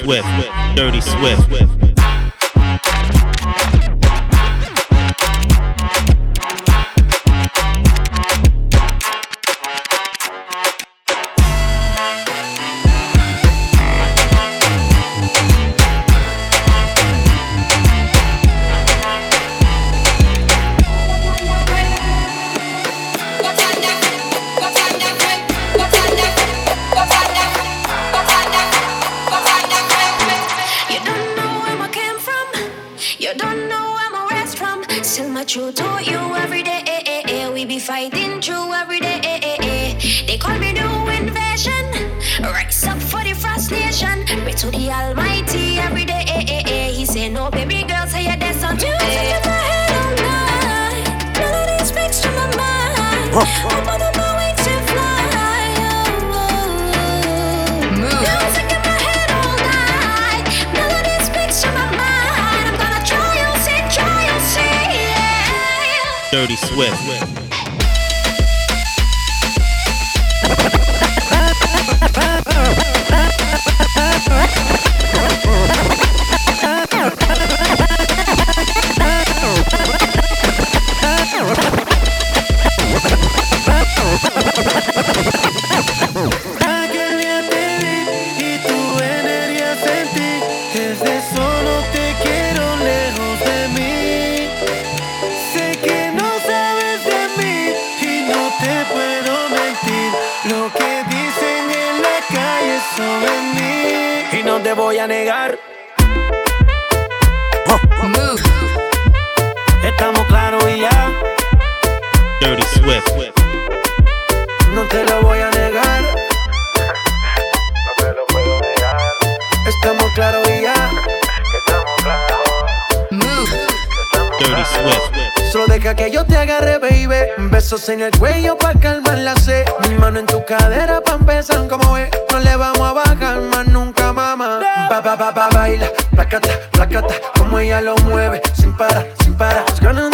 Swift. Dirty Swift. Dirty Swift. Negar. Estamos claros y ya. Dirty Swift. No te lo voy a negar. No te lo puedo negar. Estamos claros y ya. Estamos claros. Dirty Swift. Solo deja que yo te agarre, baby. Besos en el cuello pa' calmar la sed. Mi mano en tu cadera pa' empezar como es. No le vamos a bajar más nunca, pa, pa, pa, baila. Placata, placata. Como ella lo mueve. Sin parar, sin parar. Las ganas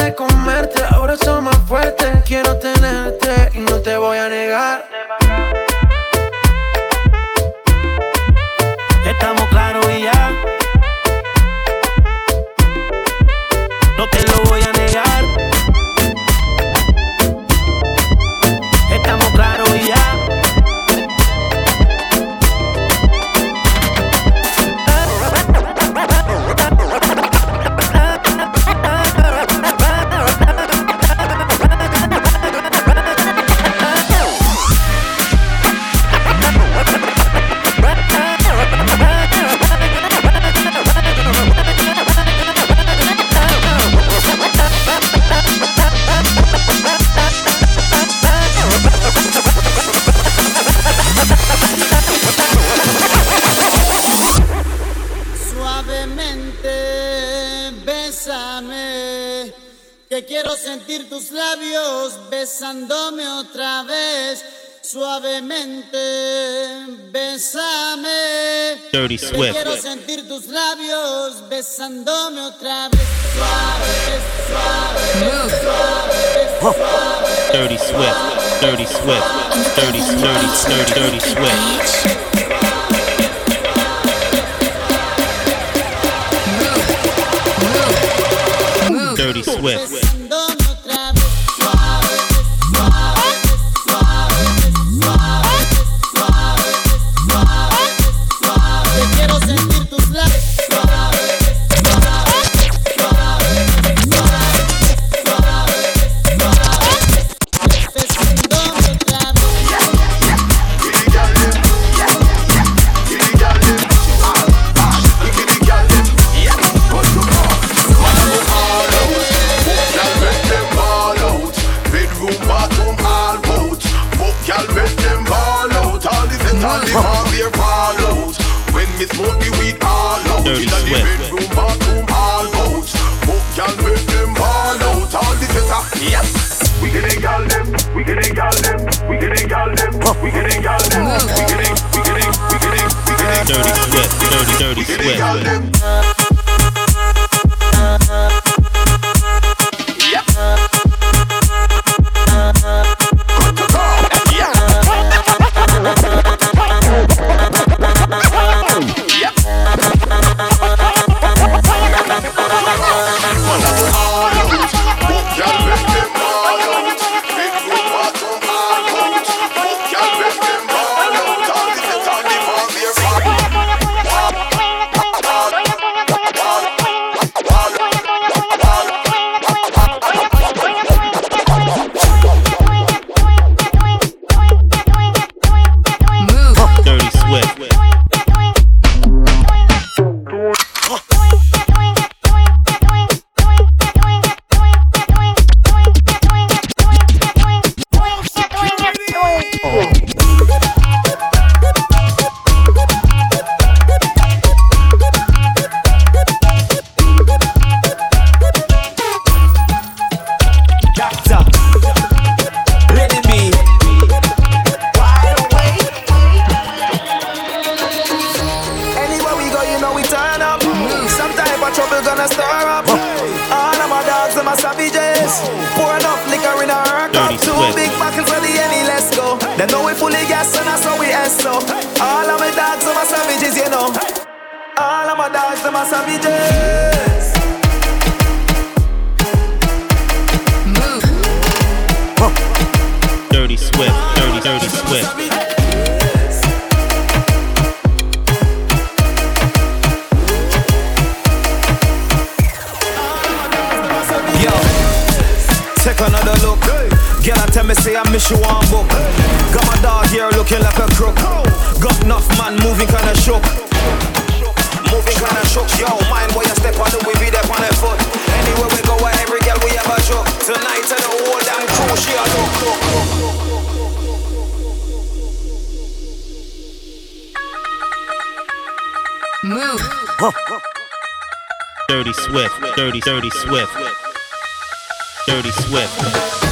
Suave, suave, suave, Dirty Swift. Dirty Swift. Dirty, dirty, dirty, dirty Swift. Dirty Swift. Dirty sweat, dirty, dirty sweat. say I miss you on book. Got my dog here looking like a crook. Got enough man moving kinda shook. Moving kinda shook, yo. Mind where you step on it, we be there on the foot. Anywhere we go, every girl we ever shook. Tonight and the whole damn crew, she a look. Move. Dirty Swift, Dirty, Dirty Swift, Dirty Swift.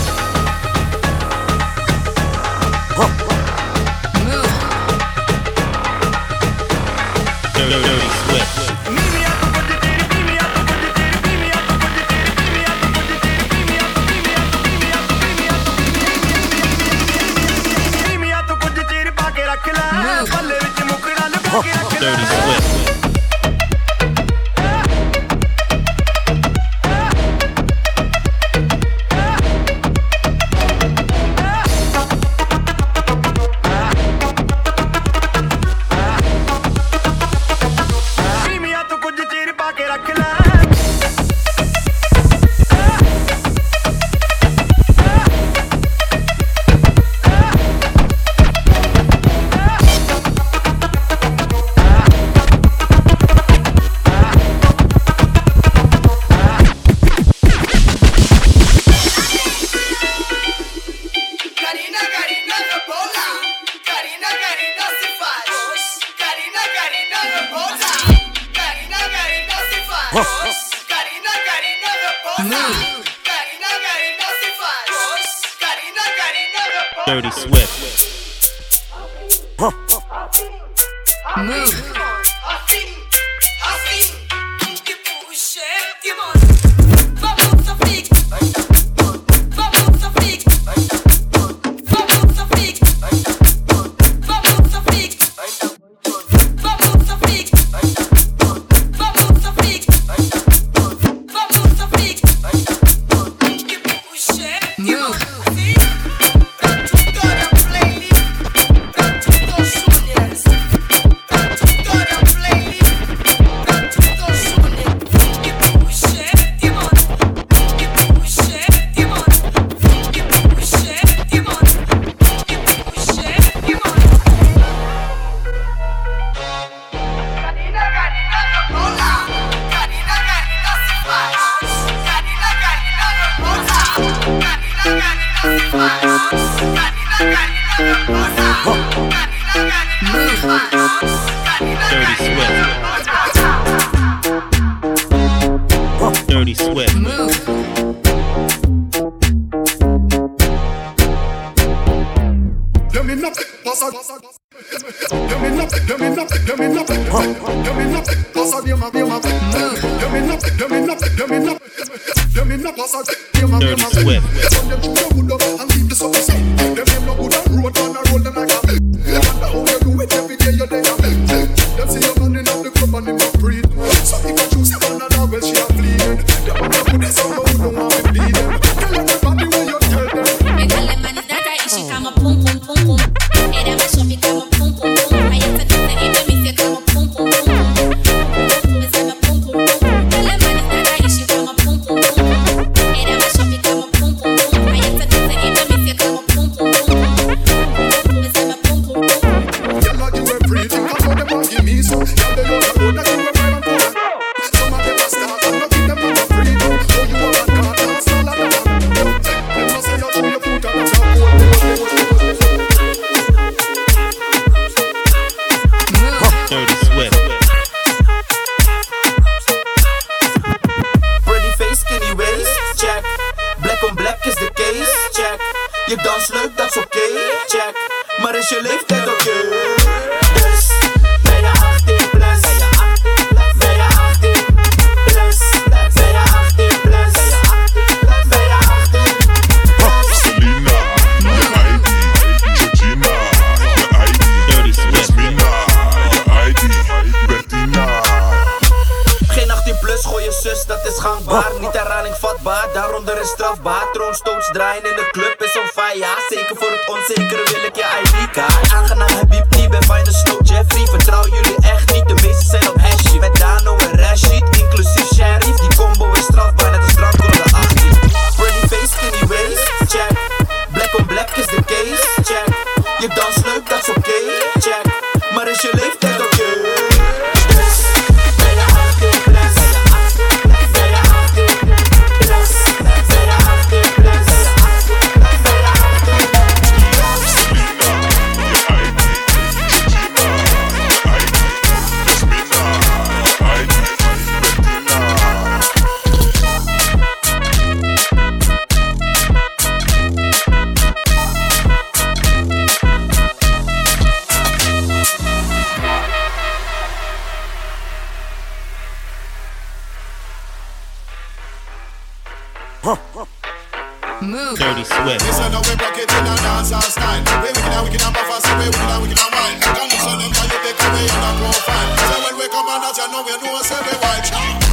Dirty Swift. Move. move. Dirty Swift. In style. We wicked and wicked and buff we wicked and wicked and wild. You take away profile. So when we come on, you know we.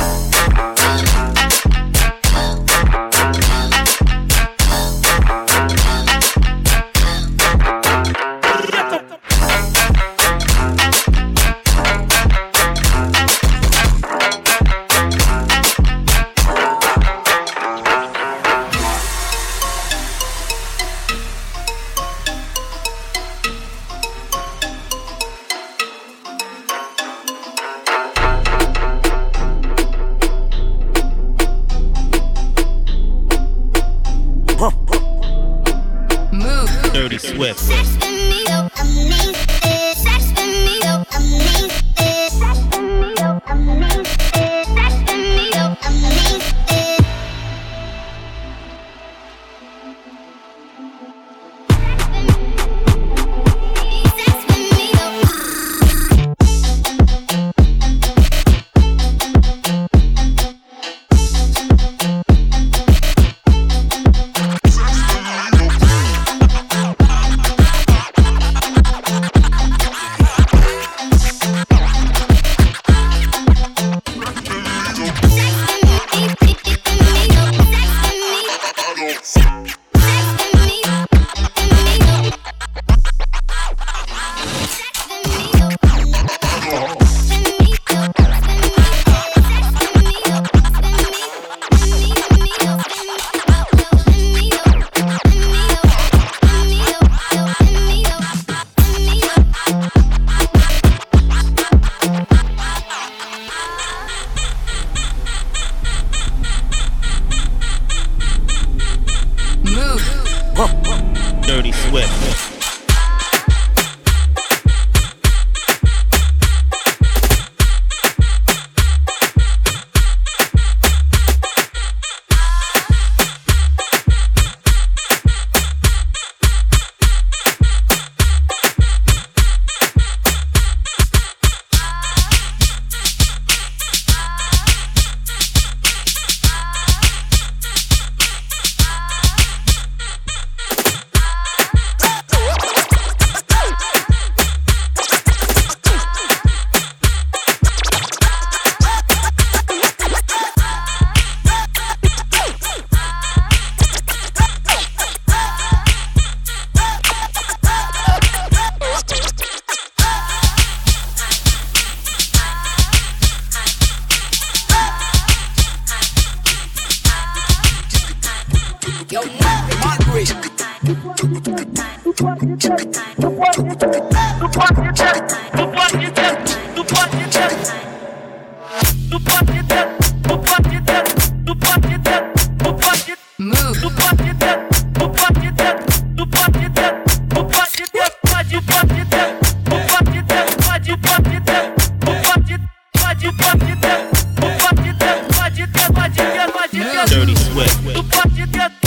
Dirty Swift.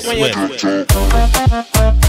Swift. Dirty, Hold dirty tight when you- Swift.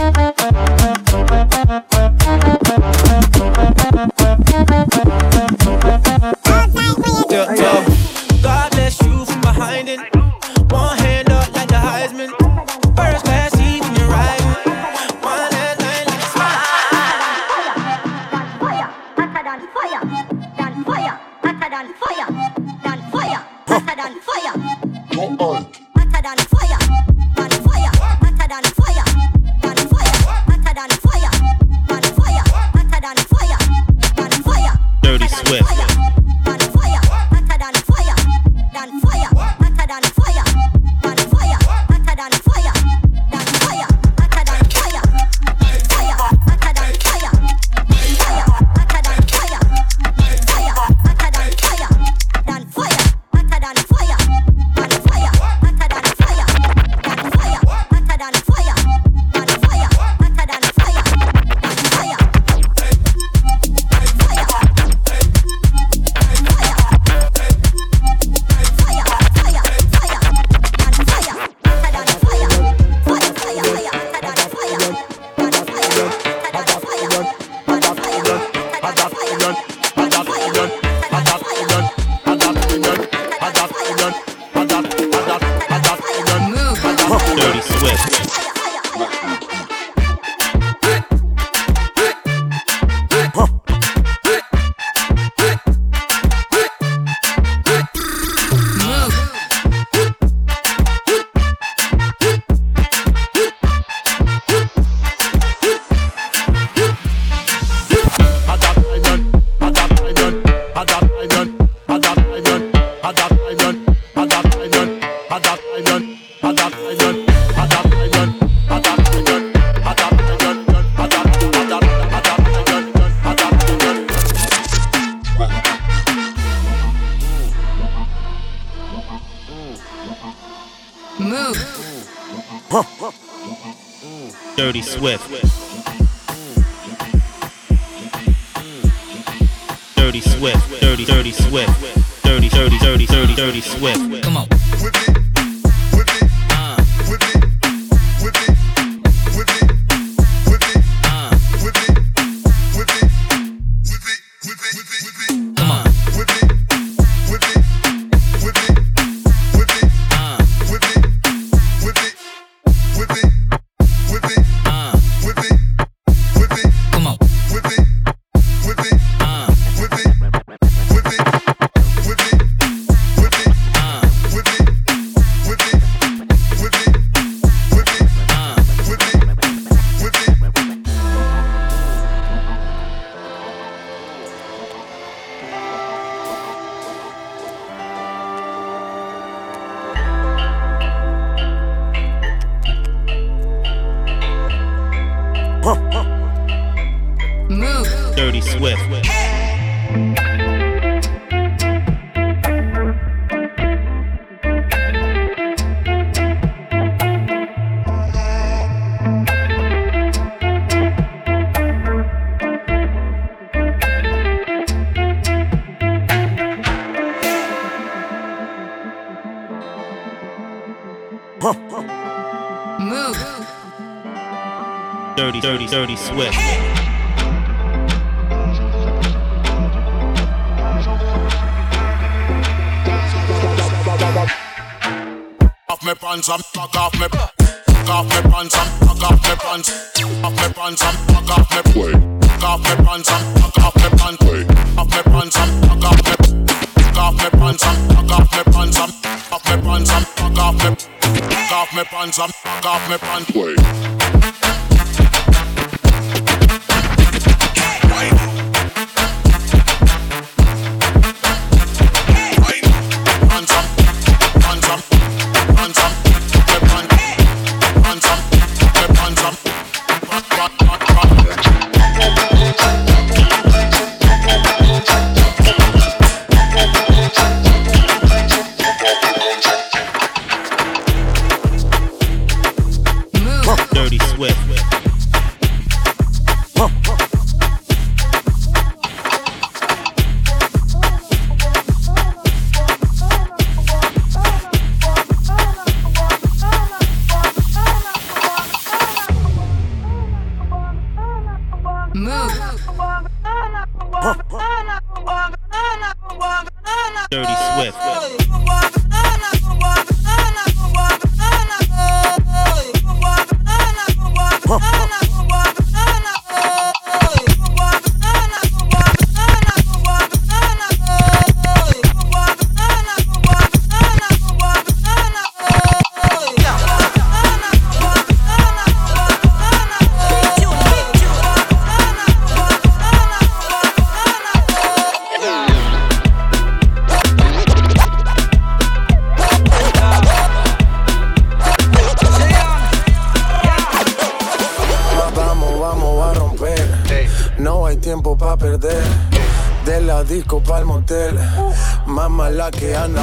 Dirty Swift. Dirty Swift. Dirty, dirty Swift. Dirty, dirty, dirty, dirty, dirty Swift. Come on. Dirty, dirty, dirty Swift. off my pants and fuck off my fuck off my pants and fuck off my pants off my pants and fuck off my play fuck off my pants and fuck off my pants play off my pants and fuck off my fuck off my pants and fuck off my pants and off my pants and fuck off my fuck off my pants and fuck off my pants play que Anabel.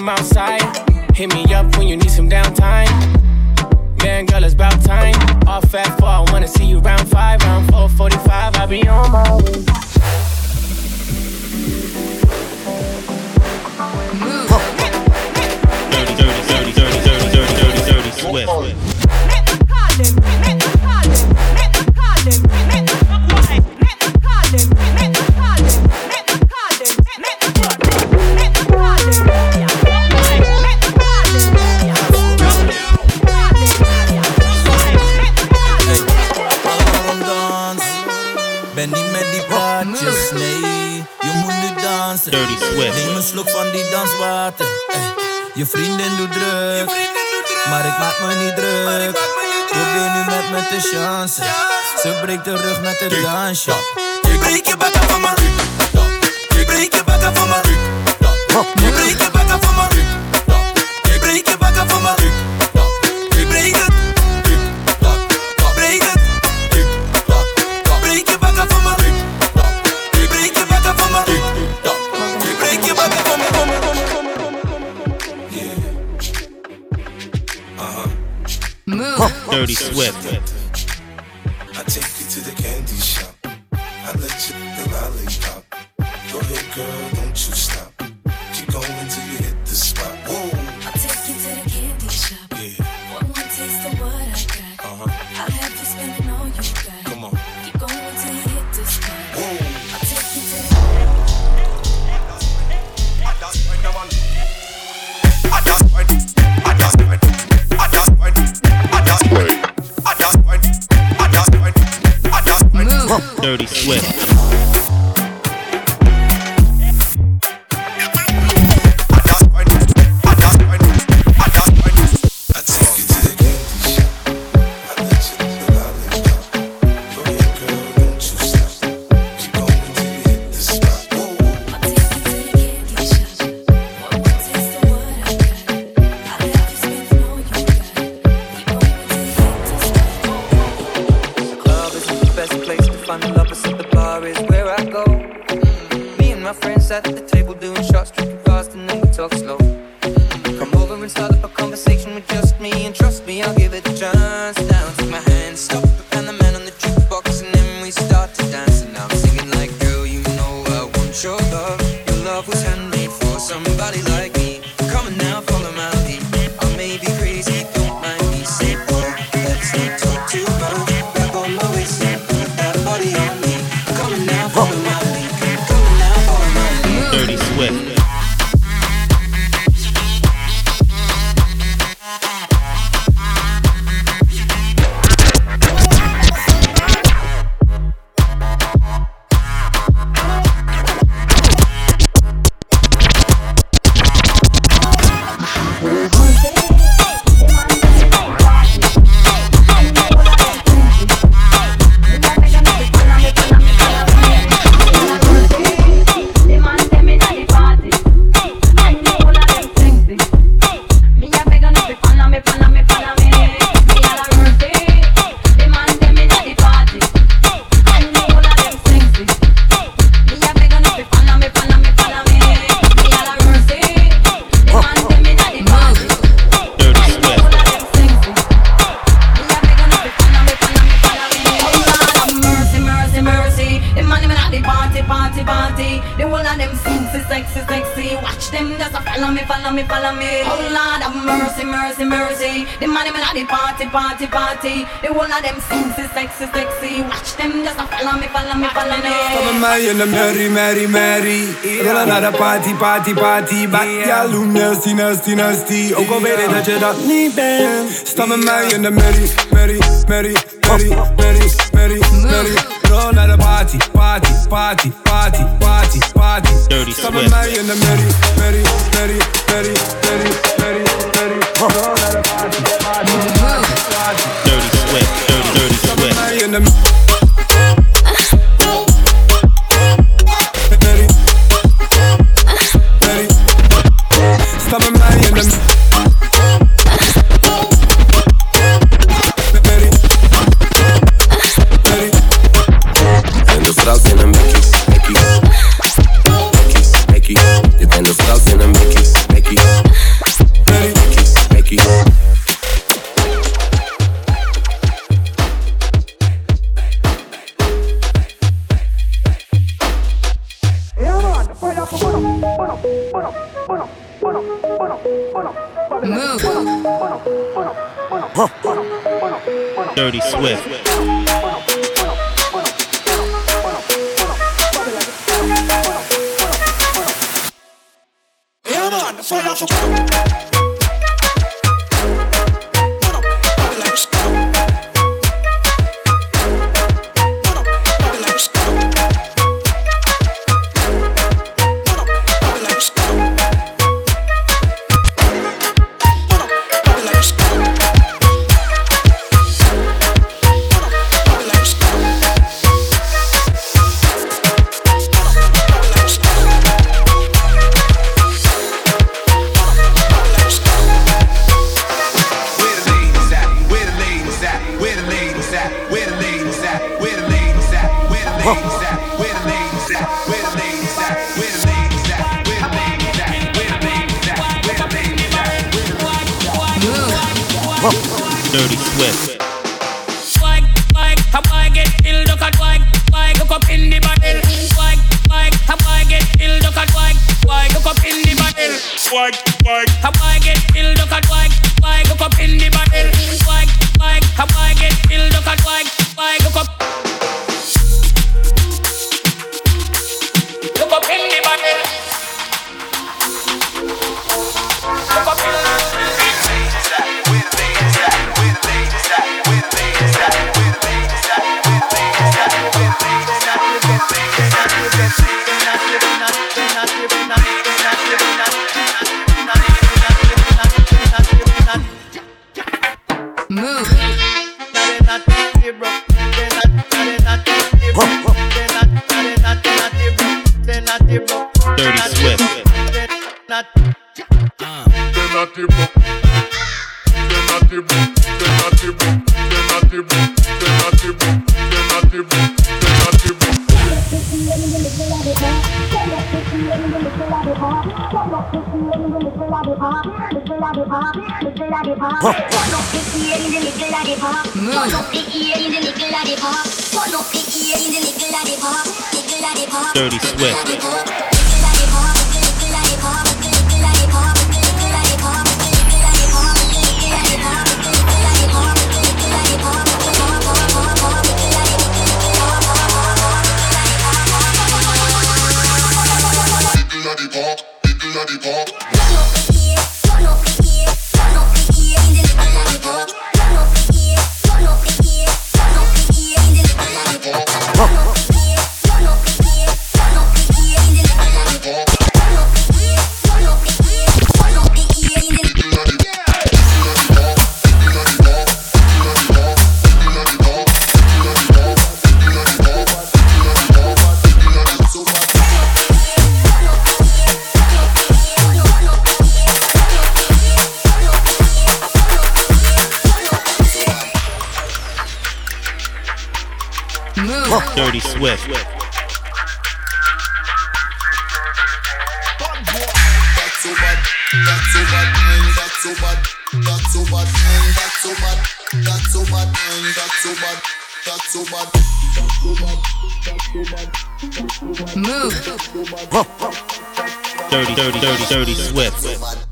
from outside. Nee, je moet nu dansen. Dirty Swift. Neem een slok van die danswater. Je vrienden doet druk. Maar ik maak me niet druk. Probeer nu met me te chance. Ze breekt de rug met een dansje. Breek je bakken van me. Breek je bakken van me. Breek je bakken van me. Breek je bakken van me. Breek je Swift. start up a conversation with just Mary, Mary. Della nada party, party, party. Bakja loem nasty, nasty, nasty. Ook al weet ik dat je dat niet bent. Sta met mij in the Mary, Mary, Mary, Mary, Mary, Mary, Mary. Roll naar de party, party, party, party, party, party. Sta met mij in the Mary, Mary. Dirty Swift. Why, why, how I get ill, look at why, why, look up in the bottle. Why, why, how I get ill, look at why, why, look up in the bottle. Why, why, how I Dirty Swift. Dirty Swift.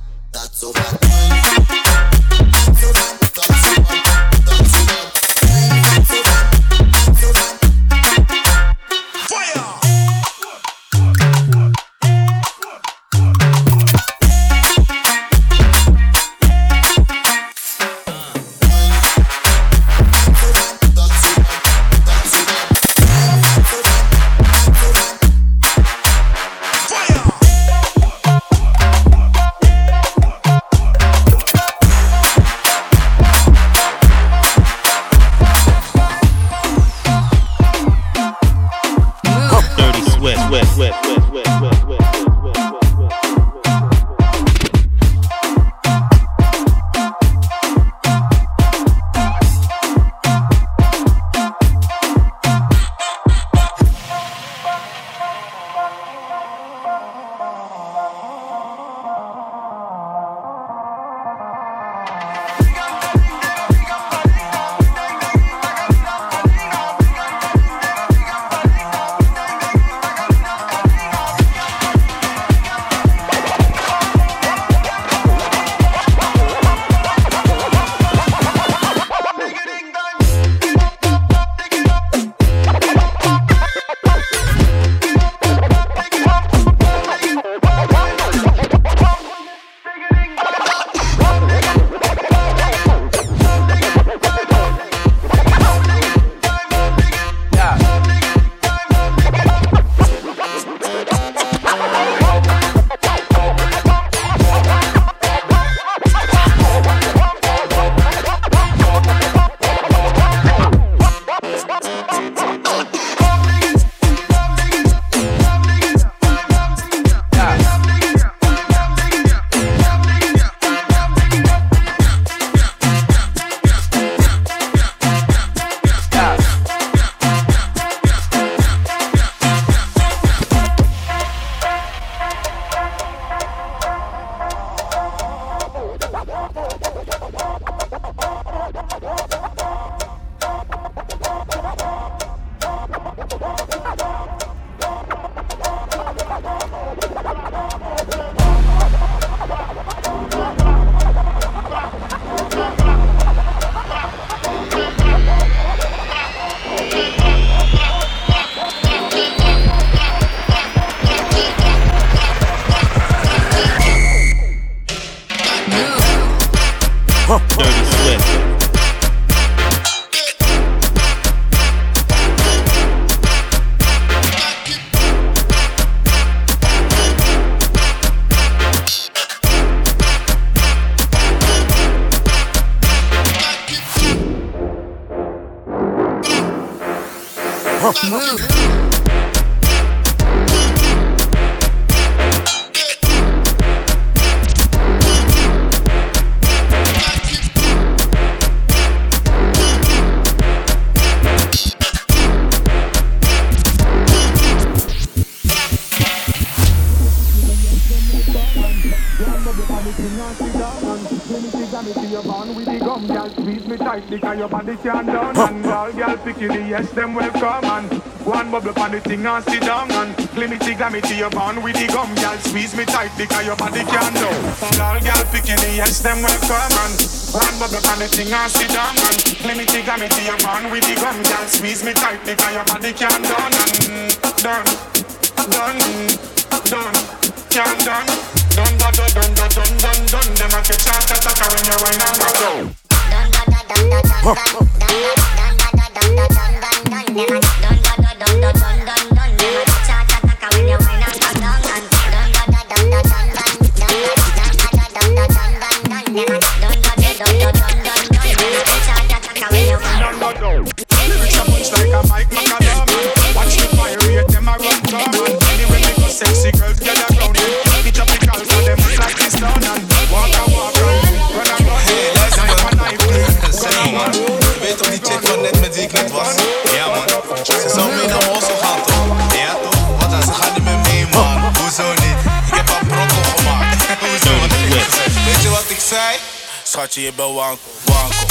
Yes, them will come and one bubble on the thing and sit down and Glimity glamity your man with the gum Girl squeeze me tight because your body can't do All girl picking the yes them will come and One bubble on the thing and sit down and Glimity glamity your man with the gum Girl squeeze me tight because your body can't do Done, done, done, done, can't done. Done, done, done, done, done, done, done Them a catch a tattaka when you wine and go. Done, done, done, done, done, done Schatje je wankel, wankel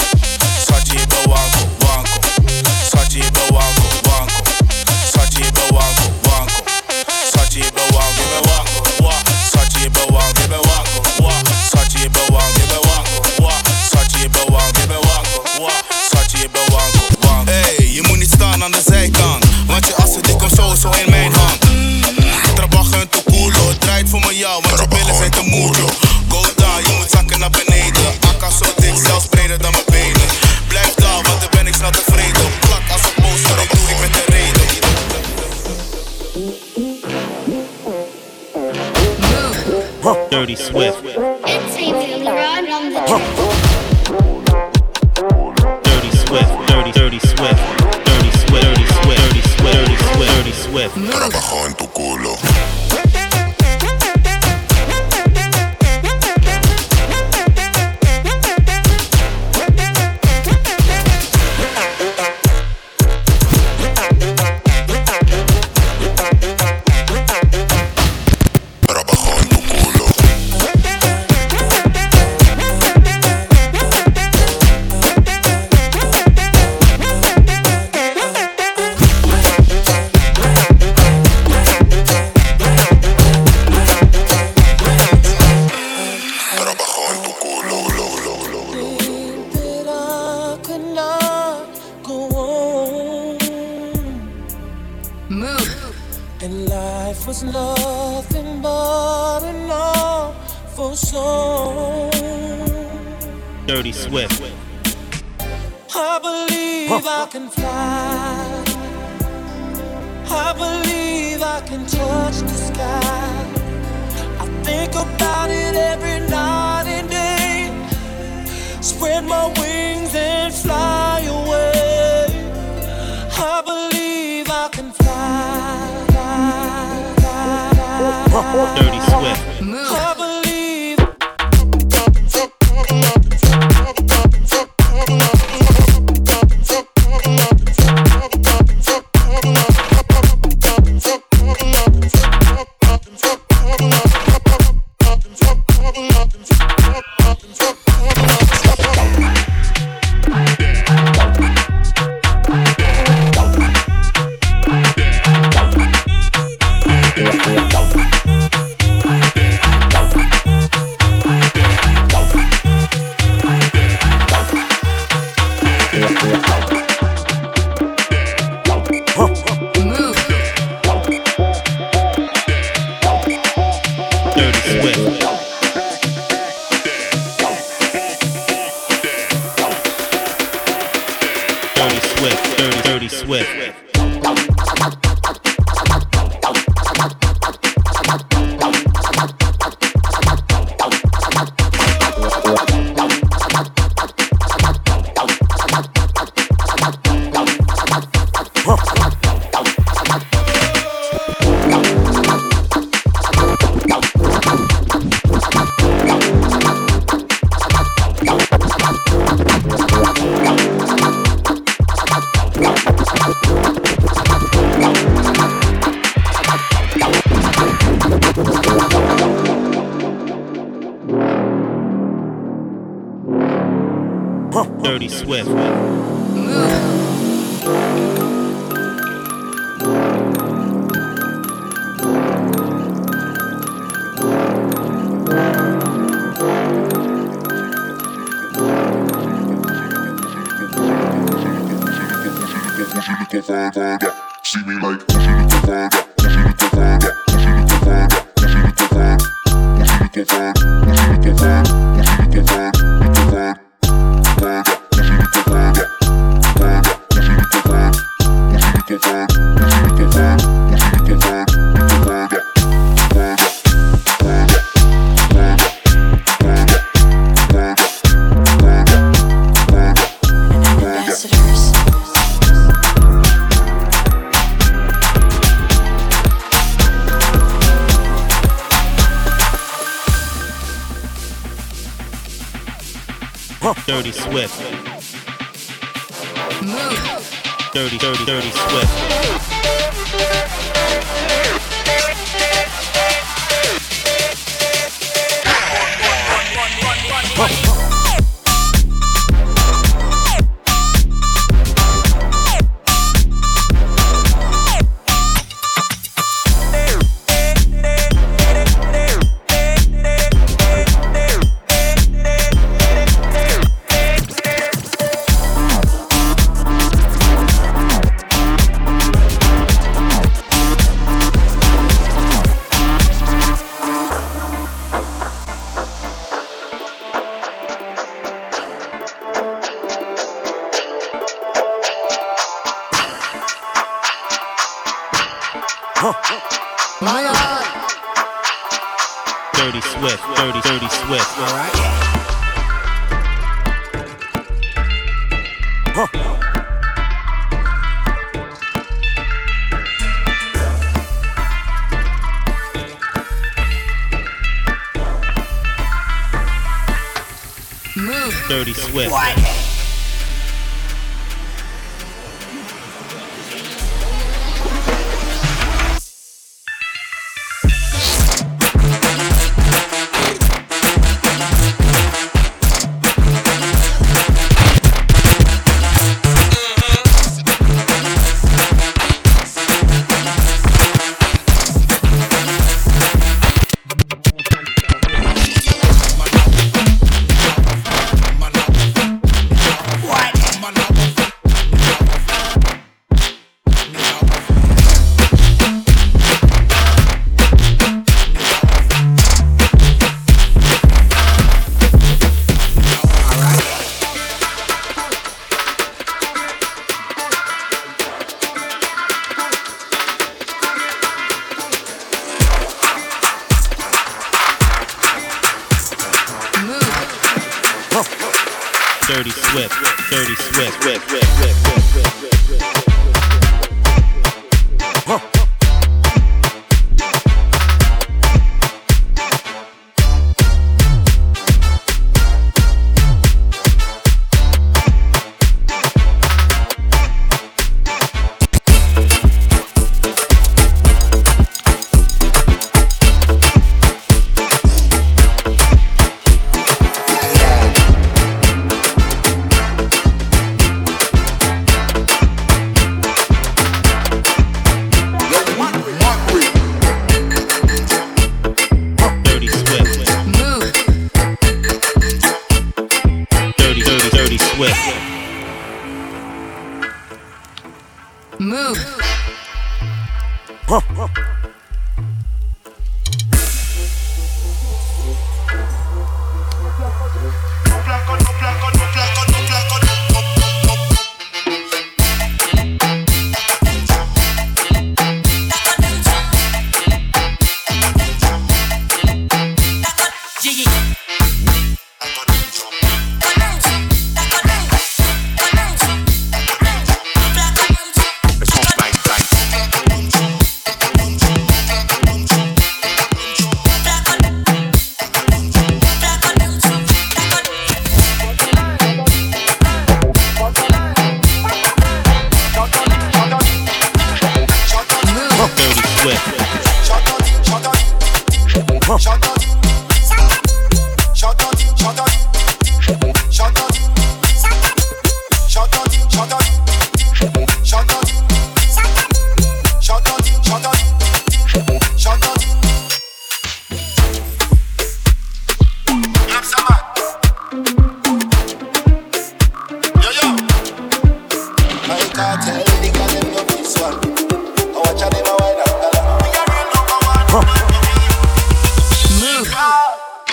Schatje je wankel, wankel Schatje je wankel, wankel Schatje je wankel, wankel Schatje je bent wankel, je bent wankel, wa Schatje je bent wankel, je bent wankel, wa Schatje je bent wankel, je bent wankel, wa Schatje je bent wankel, je bent wankel, wa Schatje je bent wankel, wankel Hey, je moet niet staan aan de zijkant Want je assen die komt sowieso in mijn Swift. Dirty Swift. I believe I can fly. I believe I can touch the sky. I think about it every night and day. Spread my wings and fly away. I believe I can fly. Dirty Swift. Dirty Swift. See me like, dirty swift. Dirty, dirty, dirty swift. Dirty Swift, Dirty, Dirty Swift. All right. Huh. Move. Dirty Swift.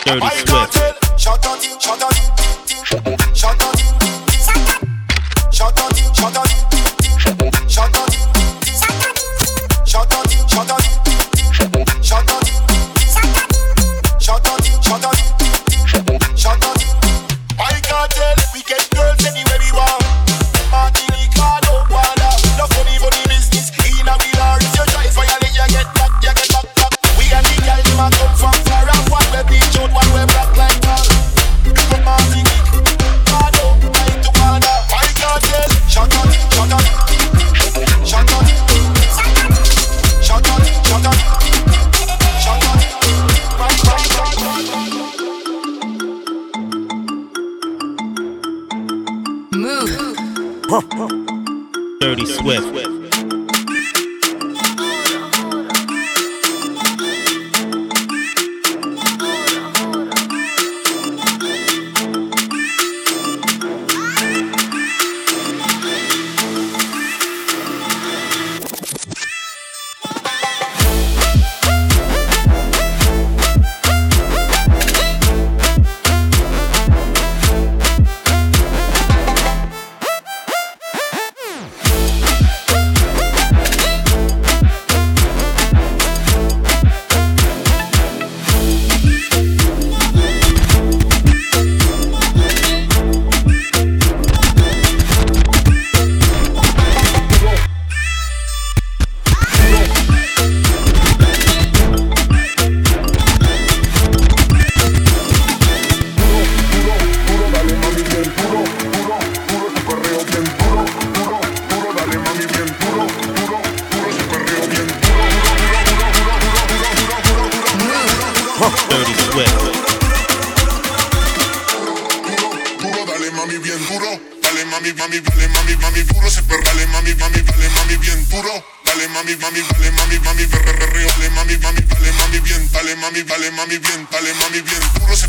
Dirty Swift. mami, dale mami bien, dale mami bien, duro se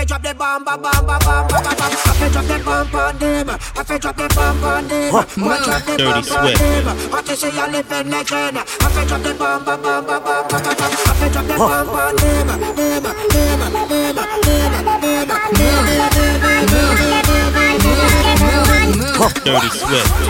fi drop the bomb, bomb, bomb, bomb, bomb. I fi drop the bomb on them. I fi drop the bomb on them. I drop the bomb on them. I fi see you living again. I fi drop the bomb, bomb, bomb, bomb, bomb, bomb. I fi drop the bomb on them, them, them, them, them, them, them, them, them. Dirty Swift.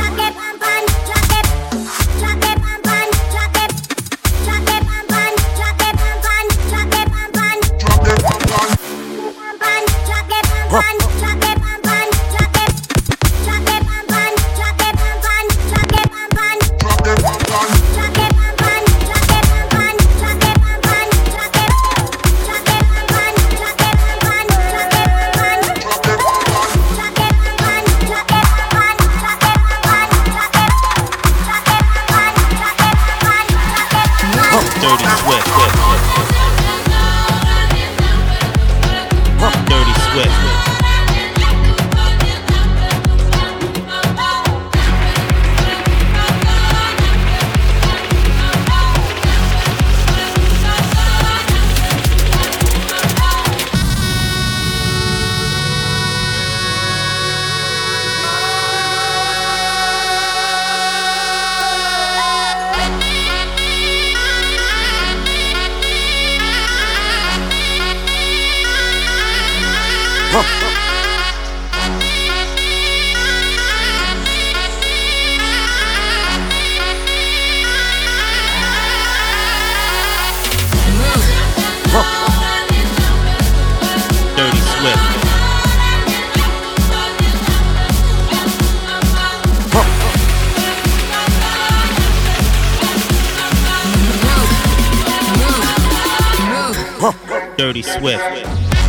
Dirty Swift.